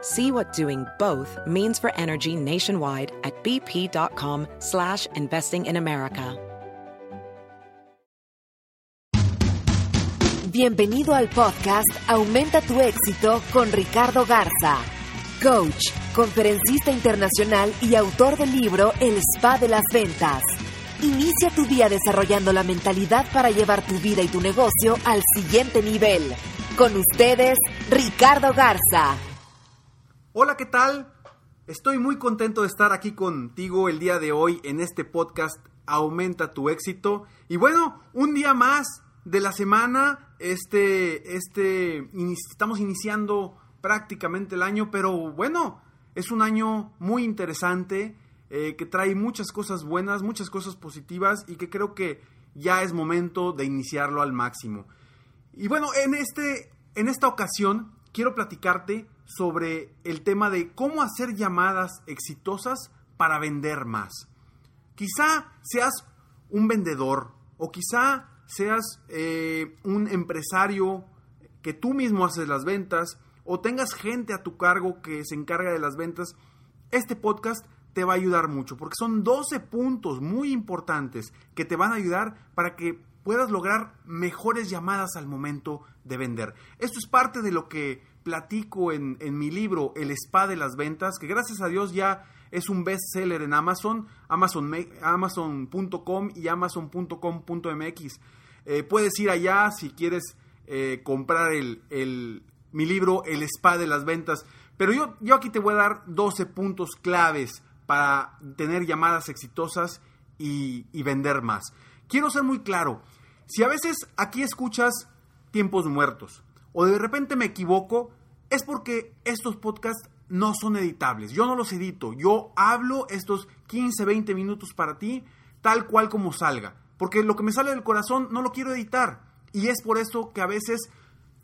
See what doing both means for energy nationwide at bp.com slash investing in America. Bienvenido al podcast Aumenta tu éxito con Ricardo Garza, coach, conferencista internacional y autor del libro El Spa de las Ventas. Inicia tu día desarrollando la mentalidad para llevar tu vida y tu negocio al siguiente nivel. Con ustedes, Ricardo Garza. Hola, ¿qué tal? Estoy muy contento de estar aquí contigo el día de hoy en este podcast Aumenta tu éxito. Y bueno, un día más de la semana. Este, este, estamos iniciando prácticamente el año, pero bueno, es un año muy interesante eh, que trae muchas cosas buenas, muchas cosas positivas y que creo que ya es momento de iniciarlo al máximo. Y bueno, en, este, en esta ocasión quiero platicarte sobre el tema de cómo hacer llamadas exitosas para vender más. Quizá seas un vendedor o quizá seas eh, un empresario que tú mismo haces las ventas o tengas gente a tu cargo que se encarga de las ventas, este podcast te va a ayudar mucho porque son 12 puntos muy importantes que te van a ayudar para que puedas lograr mejores llamadas al momento de vender. Esto es parte de lo que platico en, mi libro El Spa de las Ventas, que gracias a Dios ya es un bestseller en Amazon, Amazon.com y Amazon.com.mx. Eh, puedes ir allá si quieres eh, comprar mi libro El Spa de las Ventas. Pero yo, aquí te voy a dar 12 puntos claves para tener llamadas exitosas y vender más. Quiero ser muy claro. Si a veces aquí escuchas tiempos muertos o de repente me equivoco, es porque estos podcasts no son editables. Yo no los edito. Yo hablo estos 15, 20 minutos para ti tal cual como salga. Porque lo que me sale del corazón no lo quiero editar. Y es por eso que a veces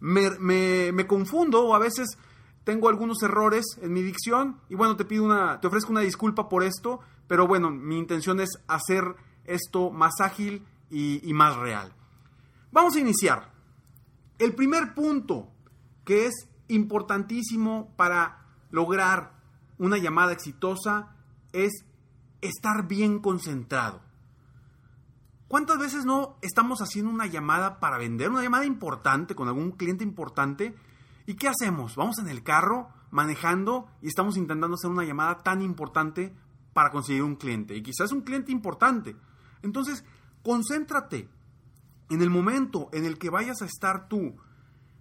me, confundo o a veces tengo algunos errores en mi dicción. Y bueno, te pido una, te ofrezco una disculpa por esto. Pero bueno, mi intención es hacer esto más ágil y más real. Vamos a iniciar. El primer punto que es importantísimo para lograr una llamada exitosa es estar bien concentrado. ¿Cuántas veces no estamos haciendo una llamada para vender, una llamada importante con algún cliente importante? ¿Y qué hacemos? Vamos en el carro manejando y estamos intentando hacer una llamada tan importante para conseguir un cliente. Y quizás un cliente importante. Entonces, concéntrate en el momento en el que vayas a estar tú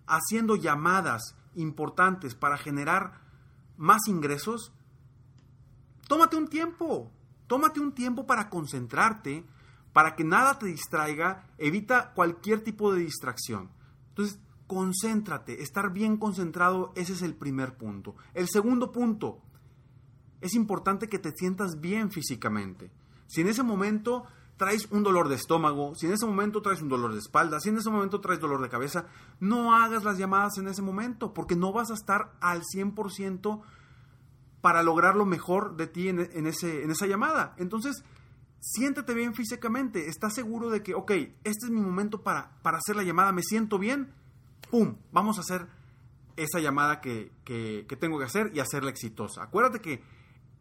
haciendo llamadas importantes para generar más ingresos. Tómate un tiempo. Tómate un tiempo para concentrarte para que nada te distraiga, evita cualquier tipo de distracción. Entonces, concéntrate, estar bien concentrado, ese es el primer punto. El segundo punto, es importante que te sientas bien físicamente. Si en ese momento traes un dolor de estómago, si en ese momento traes un dolor de espalda, si en ese momento traes dolor de cabeza, no hagas las llamadas en ese momento, porque no vas a estar al 100% para lograr lo mejor de ti en, ese, en esa llamada. Entonces, siéntete bien físicamente, estás seguro de que, ok, este es mi momento para, para hacer la llamada, me siento bien, ¡pum! Vamos a hacer esa llamada que, que, tengo que hacer y hacerla exitosa. Acuérdate que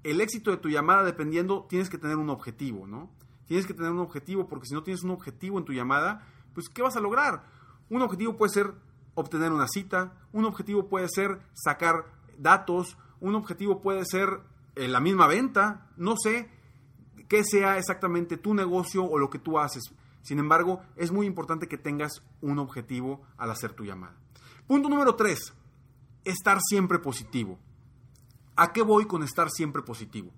el éxito de tu llamada, dependiendo, tienes que tener un objetivo, ¿no? Tienes que tener un objetivo, porque si no tienes un objetivo en tu llamada, pues ¿qué vas a lograr? Un objetivo puede ser obtener una cita, un objetivo puede ser sacar datos, un objetivo puede ser eh, la misma venta, no sé, qué sea exactamente tu negocio o lo que tú haces. Sin embargo, es muy importante que tengas un objetivo al hacer tu llamada. Punto número tres, estar siempre positivo. ¿A qué voy con estar siempre positivo?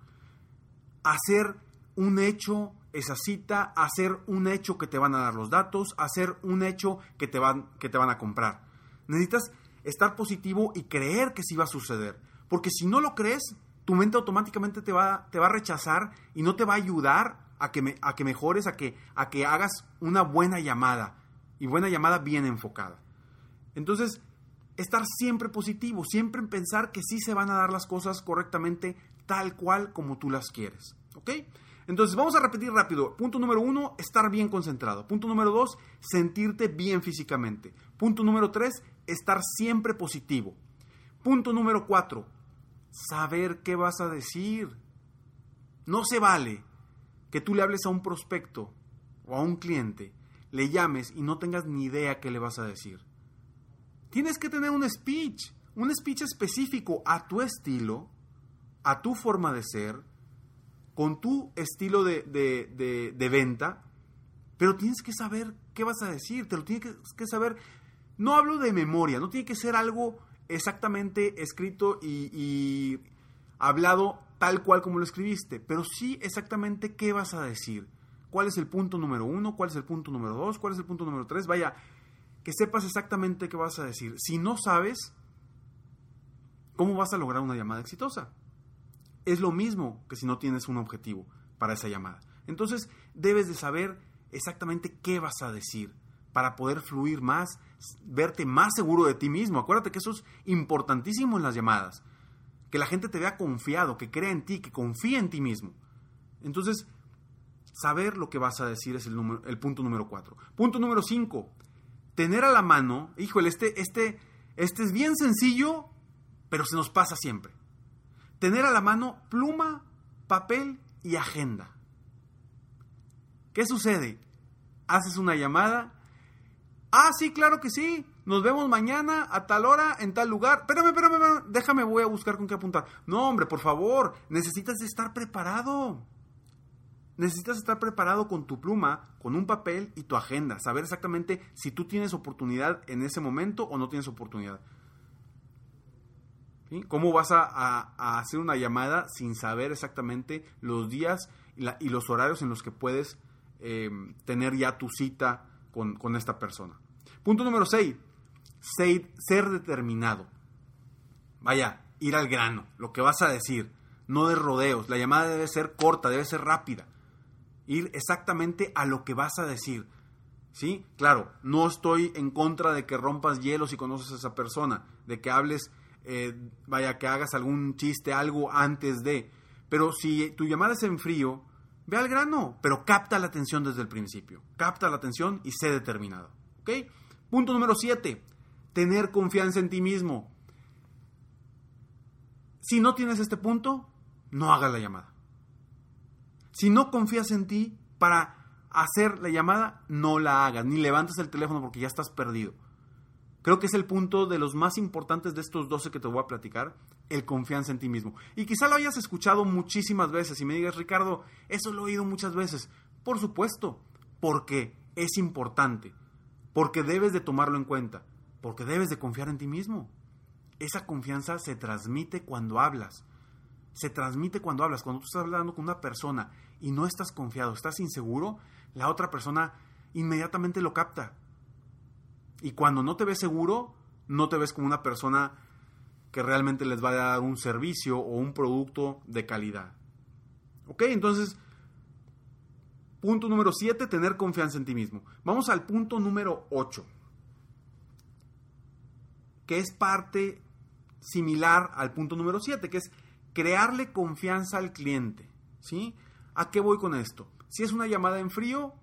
Hacer un hecho esa cita, hacer un hecho que te van a dar los datos, hacer un hecho que te van, que te van a comprar. Necesitas estar positivo y creer que sí va a suceder. Porque si no lo crees, tu mente automáticamente te va, te va a rechazar y no te va a ayudar a que, me, a que mejores, a que, a que hagas una buena llamada. Y buena llamada bien enfocada. Entonces, estar siempre positivo, siempre en pensar que sí se van a dar las cosas correctamente tal cual como tú las quieres. ¿Ok? Entonces, vamos a repetir rápido. Punto número uno, estar bien concentrado. Punto número dos, sentirte bien físicamente. Punto número tres, estar siempre positivo. Punto número cuatro, saber qué vas a decir. No se vale que tú le hables a un prospecto o a un cliente, le llames y no tengas ni idea qué le vas a decir. Tienes que tener un speech, un speech específico a tu estilo, a tu forma de ser, con tu estilo de, venta, pero tienes que saber qué vas a decir, te lo tienes que, saber. No hablo de memoria, no tiene que ser algo exactamente escrito y, y hablado tal cual como lo escribiste, pero sí exactamente qué vas a decir. ¿Cuál es el punto número uno? ¿Cuál es el punto número dos? ¿Cuál es el punto número tres? Vaya, que sepas exactamente qué vas a decir. Si no sabes, ¿cómo vas a lograr una llamada exitosa? Es lo mismo que si no tienes un objetivo para esa llamada. Entonces debes de saber exactamente qué vas a decir para poder fluir más, verte más seguro de ti mismo. Acuérdate que eso es importantísimo en las llamadas. Que la gente te vea confiado, que crea en ti, que confíe en ti mismo. Entonces, saber lo que vas a decir es el, número, el punto número cuatro. Punto número cinco, tener a la mano, híjole, este, este, este es bien sencillo, pero se nos pasa siempre tener a la mano pluma, papel y agenda. ¿Qué sucede? Haces una llamada. Ah, sí, claro que sí. Nos vemos mañana a tal hora en tal lugar. Espérame, espérame, espérame. Déjame, voy a buscar con qué apuntar. No, hombre, por favor. Necesitas estar preparado. Necesitas estar preparado con tu pluma, con un papel y tu agenda. Saber exactamente si tú tienes oportunidad en ese momento o no tienes oportunidad. ¿Cómo vas a, hacer una llamada sin saber exactamente los días y, los horarios en los que puedes eh, tener ya tu cita con, esta persona? Punto número 6. Ser determinado. Vaya, ir al grano, lo que vas a decir, no de rodeos. La llamada debe ser corta, debe ser rápida. Ir exactamente a lo que vas a decir. ¿Sí? Claro, no estoy en contra de que rompas hielos y conoces a esa persona, de que hables eh, vaya, que hagas algún chiste, algo antes de. Pero si tu llamada es en frío, ve al grano, pero capta la atención desde el principio. Capta la atención y sé determinado. ¿Ok? Punto número 7. Tener confianza en ti mismo. Si no tienes este punto, no hagas la llamada. Si no confías en ti para hacer la llamada, no la hagas, ni levantes el teléfono porque ya estás perdido. Creo que es el punto de los más importantes de estos 12 que te voy a platicar, el confianza en ti mismo. Y quizá lo hayas escuchado muchísimas veces y me digas, Ricardo, eso lo he oído muchas veces. Por supuesto, porque es importante, porque debes de tomarlo en cuenta, porque debes de confiar en ti mismo. Esa confianza se transmite cuando hablas. Se transmite cuando hablas. Cuando tú estás hablando con una persona y no estás confiado, estás inseguro, la otra persona inmediatamente lo capta y cuando no te ves seguro, no te ves como una persona que realmente les va a dar un servicio o un producto de calidad. ¿Ok? Entonces, punto número 7, tener confianza en ti mismo. Vamos al punto número 8, que es parte similar al punto número 7, que es crearle confianza al cliente. ¿Sí? ¿A qué voy con esto? Si es una llamada en frío,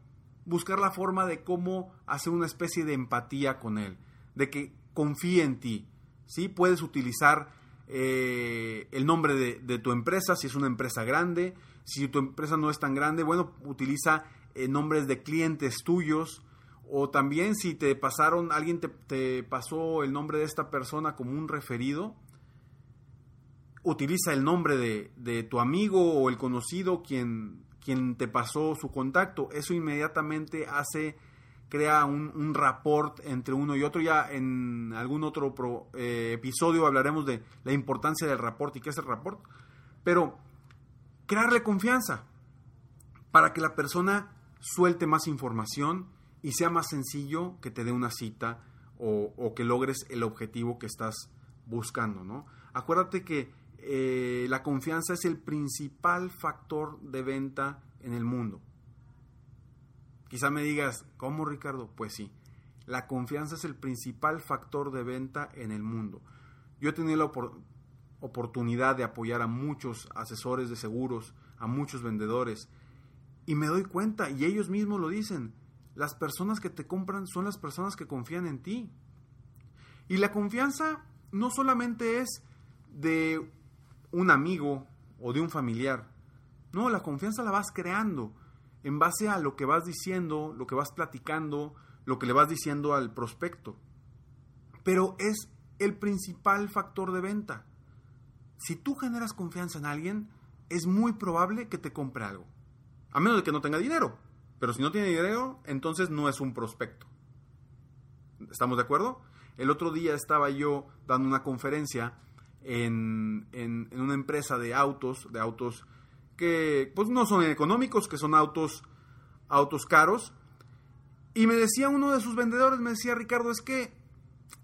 buscar la forma de cómo hacer una especie de empatía con él, de que confíe en ti. ¿sí? Puedes utilizar eh, el nombre de, tu empresa, si es una empresa grande, si tu empresa no es tan grande, bueno, utiliza eh, nombres de clientes tuyos, o también si te pasaron, alguien te, pasó el nombre de esta persona como un referido, utiliza el nombre de, de tu amigo o el conocido quien quien te pasó su contacto. Eso inmediatamente hace, crea un, un rapport entre uno y otro. Ya en algún otro eh, episodio hablaremos de la importancia del rapport y qué es el rapport. Pero crearle confianza para que la persona suelte más información y sea más sencillo que te dé una cita o, que logres el objetivo que estás buscando, ¿no? Acuérdate que eh, la confianza es el principal factor de venta en el mundo. Quizá me digas, ¿cómo Ricardo? Pues sí, la confianza es el principal factor de venta en el mundo. Yo he tenido la oportunidad de apoyar a muchos asesores de seguros, a muchos vendedores, y me doy cuenta, y ellos mismos lo dicen, las personas que te compran son las personas que confían en ti. Y la confianza no solamente es de un amigo o de un familiar. No, la confianza la vas creando en base a lo que vas diciendo, lo que vas platicando, lo que le vas diciendo al prospecto. Pero es el principal factor de venta. Si tú generas confianza en alguien, es muy probable que te compre algo. A menos de que no tenga dinero. Pero si no tiene dinero, entonces no es un prospecto. ¿Estamos de acuerdo? El otro día estaba yo dando una conferencia en, en, una empresa de autos, de autos que pues no son económicos, que son autos, autos caros. Y me decía uno de sus vendedores, me decía Ricardo, es que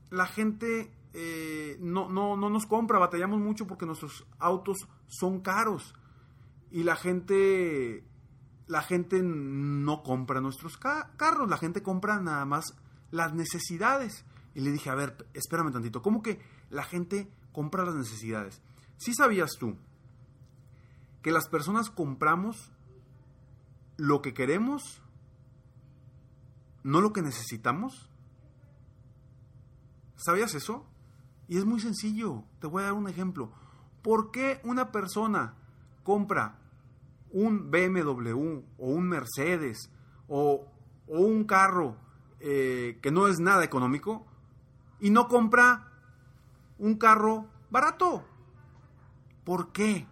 la gente eh, no, no, no nos compra, batallamos mucho porque nuestros autos son caros. Y la gente la gente no compra nuestros carros, la gente compra nada más las necesidades. Y le dije, a ver, espérame tantito, ¿cómo que la gente compra las necesidades? ¿Sí sabías tú que las personas compramos lo que queremos, no lo que necesitamos? ¿Sabías eso? Y es muy sencillo, te voy a dar un ejemplo. ¿Por qué una persona compra un BMW o un Mercedes o, un carro eh, que no es nada económico y no compra un carro barato. ¿Por qué?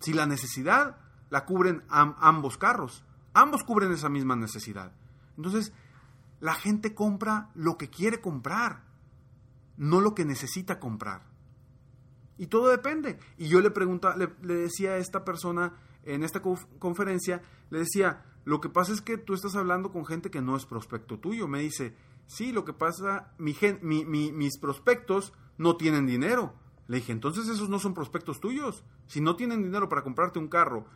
Si la necesidad la cubren ambos carros, ambos cubren esa misma necesidad. Entonces, la gente compra lo que quiere comprar, no lo que necesita comprar. Y todo depende. Y yo le pregunta, le decía a esta persona, en esta conferencia, le decía, lo que pasa es que tú estás hablando con gente que no es prospecto tuyo. Me dice, sí, lo que pasa, mi, mis prospectos no tienen dinero. Le dije, entonces esos no son prospectos tuyos. Si no tienen dinero para comprarte un carro,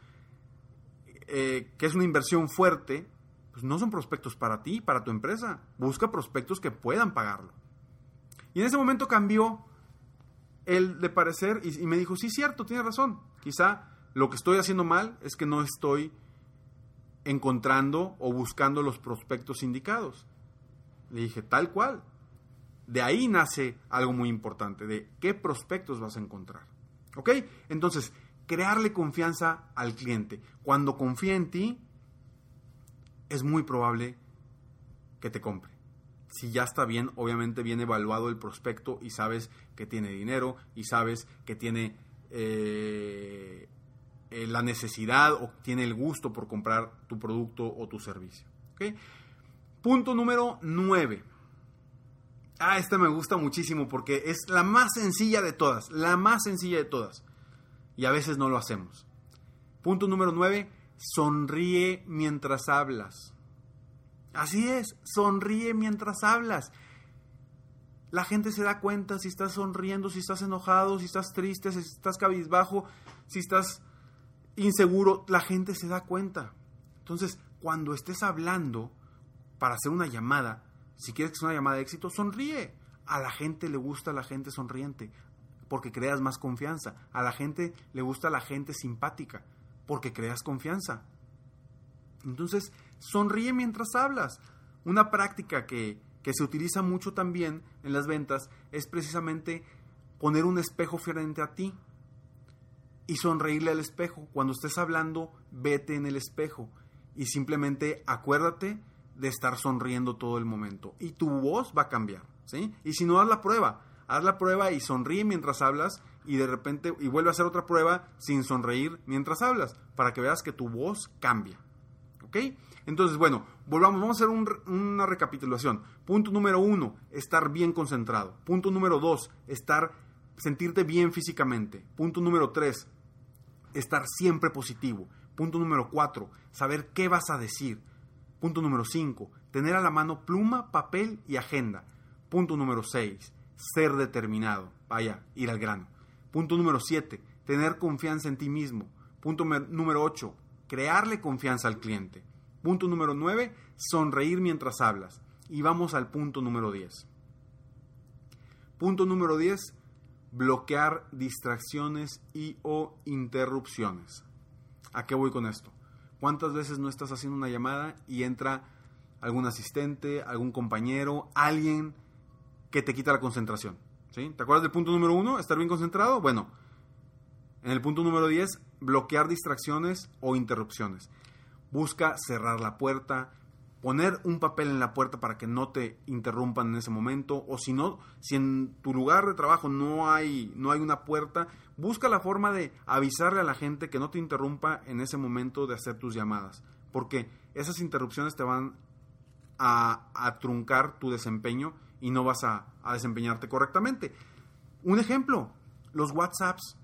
eh, que es una inversión fuerte, pues no son prospectos para ti, para tu empresa. Busca prospectos que puedan pagarlo. Y en ese momento cambió el de parecer y, y me dijo, sí, cierto, tiene razón. Quizá lo que estoy haciendo mal es que no estoy encontrando o buscando los prospectos indicados. Le dije, tal cual. De ahí nace algo muy importante, de qué prospectos vas a encontrar. ¿Ok? Entonces, crearle confianza al cliente. Cuando confía en ti, es muy probable que te compre. Si ya está bien, obviamente bien evaluado el prospecto y sabes que tiene dinero y sabes que tiene eh, eh, la necesidad o tiene el gusto por comprar tu producto o tu servicio. Punto número 9. Ah, esta me gusta muchísimo porque es la más sencilla de todas, la más sencilla de todas. Y a veces no lo hacemos. Punto número 9. Sonríe mientras hablas. Así es, sonríe mientras hablas. La gente se da cuenta si estás sonriendo, si estás enojado, si estás triste, si estás cabizbajo, si estás inseguro, la gente se da cuenta. Entonces, cuando estés hablando para hacer una llamada, si quieres que sea una llamada de éxito, sonríe. A la gente le gusta la gente sonriente porque creas más confianza. A la gente le gusta la gente simpática porque creas confianza. Entonces, sonríe mientras hablas. Una práctica que, que se utiliza mucho también en las ventas es precisamente poner un espejo frente a ti y sonreírle al espejo. Cuando estés hablando, vete en el espejo y simplemente acuérdate de estar sonriendo todo el momento y tu voz va a cambiar, ¿sí? Y si no das la prueba, Haz la prueba y sonríe mientras hablas y de repente y vuelve a hacer otra prueba sin sonreír mientras hablas para que veas que tu voz cambia. ¿Ok? Entonces, bueno, volvamos, vamos a hacer una recapitulación. Punto número uno, estar bien concentrado. Punto número dos, estar, sentirte bien físicamente. Punto número tres, estar siempre positivo. Punto número cuatro, saber qué vas a decir. Punto número cinco, tener a la mano pluma, papel y agenda. Punto número seis, ser determinado. Vaya, ir al grano. Punto número siete, tener confianza en ti mismo. Punto número ocho, crearle confianza al cliente. Punto número 9, sonreír mientras hablas. Y vamos al punto número 10. Punto número 10, bloquear distracciones y o interrupciones. ¿A qué voy con esto? ¿Cuántas veces no estás haciendo una llamada y entra algún asistente, algún compañero, alguien que te quita la concentración? ¿Sí? ¿Te acuerdas del punto número 1? ¿Estar bien concentrado? Bueno, en el punto número 10, bloquear distracciones o interrupciones busca cerrar la puerta, poner un papel en la puerta para que no te interrumpan en ese momento o si no, si en tu lugar de trabajo no hay no hay una puerta, busca la forma de avisarle a la gente que no te interrumpa en ese momento de hacer tus llamadas, porque esas interrupciones te van a, truncar tu desempeño y no vas a, a desempeñarte correctamente. Un ejemplo, los WhatsApps.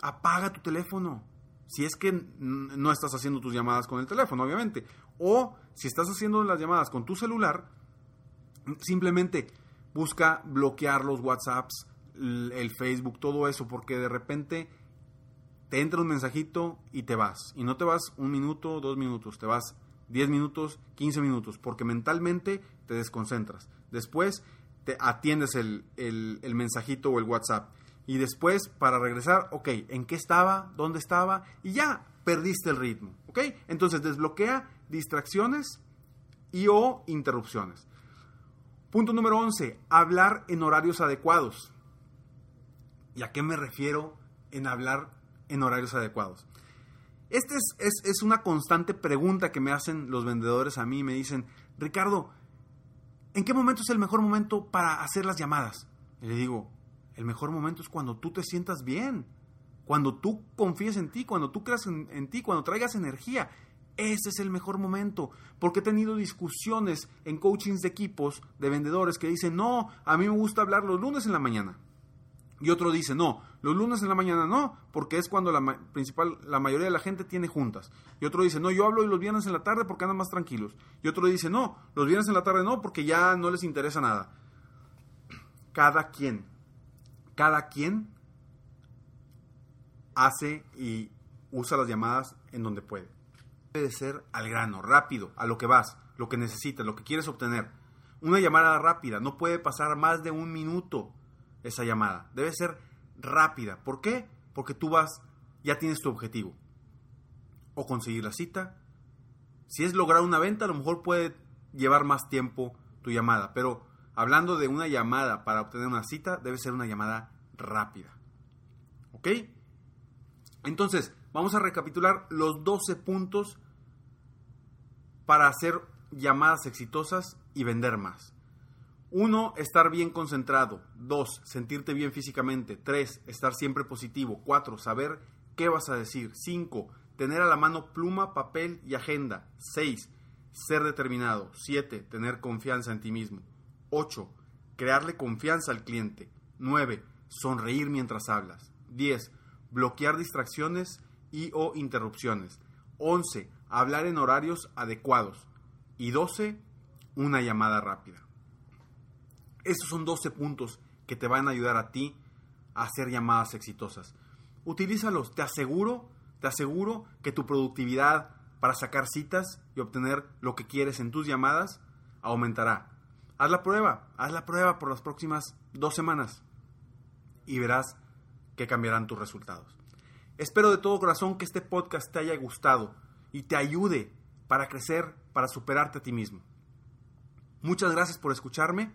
Apaga tu teléfono si es que no estás haciendo tus llamadas con el teléfono, obviamente. O si estás haciendo las llamadas con tu celular, simplemente busca bloquear los WhatsApps, el Facebook, todo eso, porque de repente te entra un mensajito y te vas. Y no te vas un minuto, dos minutos, te vas 10 minutos, 15 minutos, porque mentalmente te desconcentras. Después te atiendes el, el mensajito o el WhatsApp y después para regresar, ok, ¿en qué estaba? ¿Dónde estaba? Y ya perdiste el ritmo, ¿ok? Entonces desbloquea distracciones y o interrupciones. Punto número 11, hablar en horarios adecuados. ¿Y a qué me refiero en hablar en horarios adecuados? Esta es, es, una constante pregunta que me hacen los vendedores a mí. Me dicen, Ricardo, ¿en qué momento es el mejor momento para hacer las llamadas? Y le digo, el mejor momento es cuando tú te sientas bien, cuando tú confíes en ti, cuando tú creas en, ti, cuando traigas energía. Ese es el mejor momento, porque he tenido discusiones en coachings de equipos de vendedores que dicen, no, a mí me gusta hablar los lunes en la mañana. Y otro dice, no, los lunes en la mañana no, porque es cuando la, principal, la mayoría de la gente tiene juntas. Y otro dice, no, yo hablo los viernes en la tarde porque andan más tranquilos. Y otro dice, no, los viernes en la tarde no, porque ya no les interesa nada. Cada quien cada quien hace y usa las llamadas en donde puede. Debe ser al grano, rápido, a lo que vas, lo que necesitas, lo que quieres obtener. Una llamada rápida, no puede pasar más de un minuto esa llamada. Debe ser rápida. ¿Por qué? Porque tú vas, ya tienes tu objetivo. O conseguir la cita. Si es lograr una venta, a lo mejor puede llevar más tiempo tu llamada, pero hablando de una llamada para obtener una cita, debe ser una llamada rápida. ¿Ok? Entonces, vamos a recapitular los 12 puntos para hacer llamadas exitosas y vender más. 1. Estar bien concentrado. 2. Sentirte bien físicamente. 3. Estar siempre positivo. 4. Saber qué vas a decir. 5. Tener a la mano pluma, papel y agenda. 6. Ser determinado. 7. Tener confianza en ti mismo. 8. Crearle confianza al cliente. 9. Sonreír mientras hablas. 10. Bloquear distracciones y o interrupciones. 11. Hablar en horarios adecuados. Y 12. Una llamada rápida. Estos son 12 puntos que te van a ayudar a ti a hacer llamadas exitosas. Utilízalos, te aseguro, te aseguro que tu productividad para sacar citas y obtener lo que quieres en tus llamadas aumentará. Haz la prueba, haz la prueba por las próximas dos semanas y verás que cambiarán tus resultados. Espero de todo corazón que este podcast te haya gustado y te ayude para crecer, para superarte a ti mismo. Muchas gracias por escucharme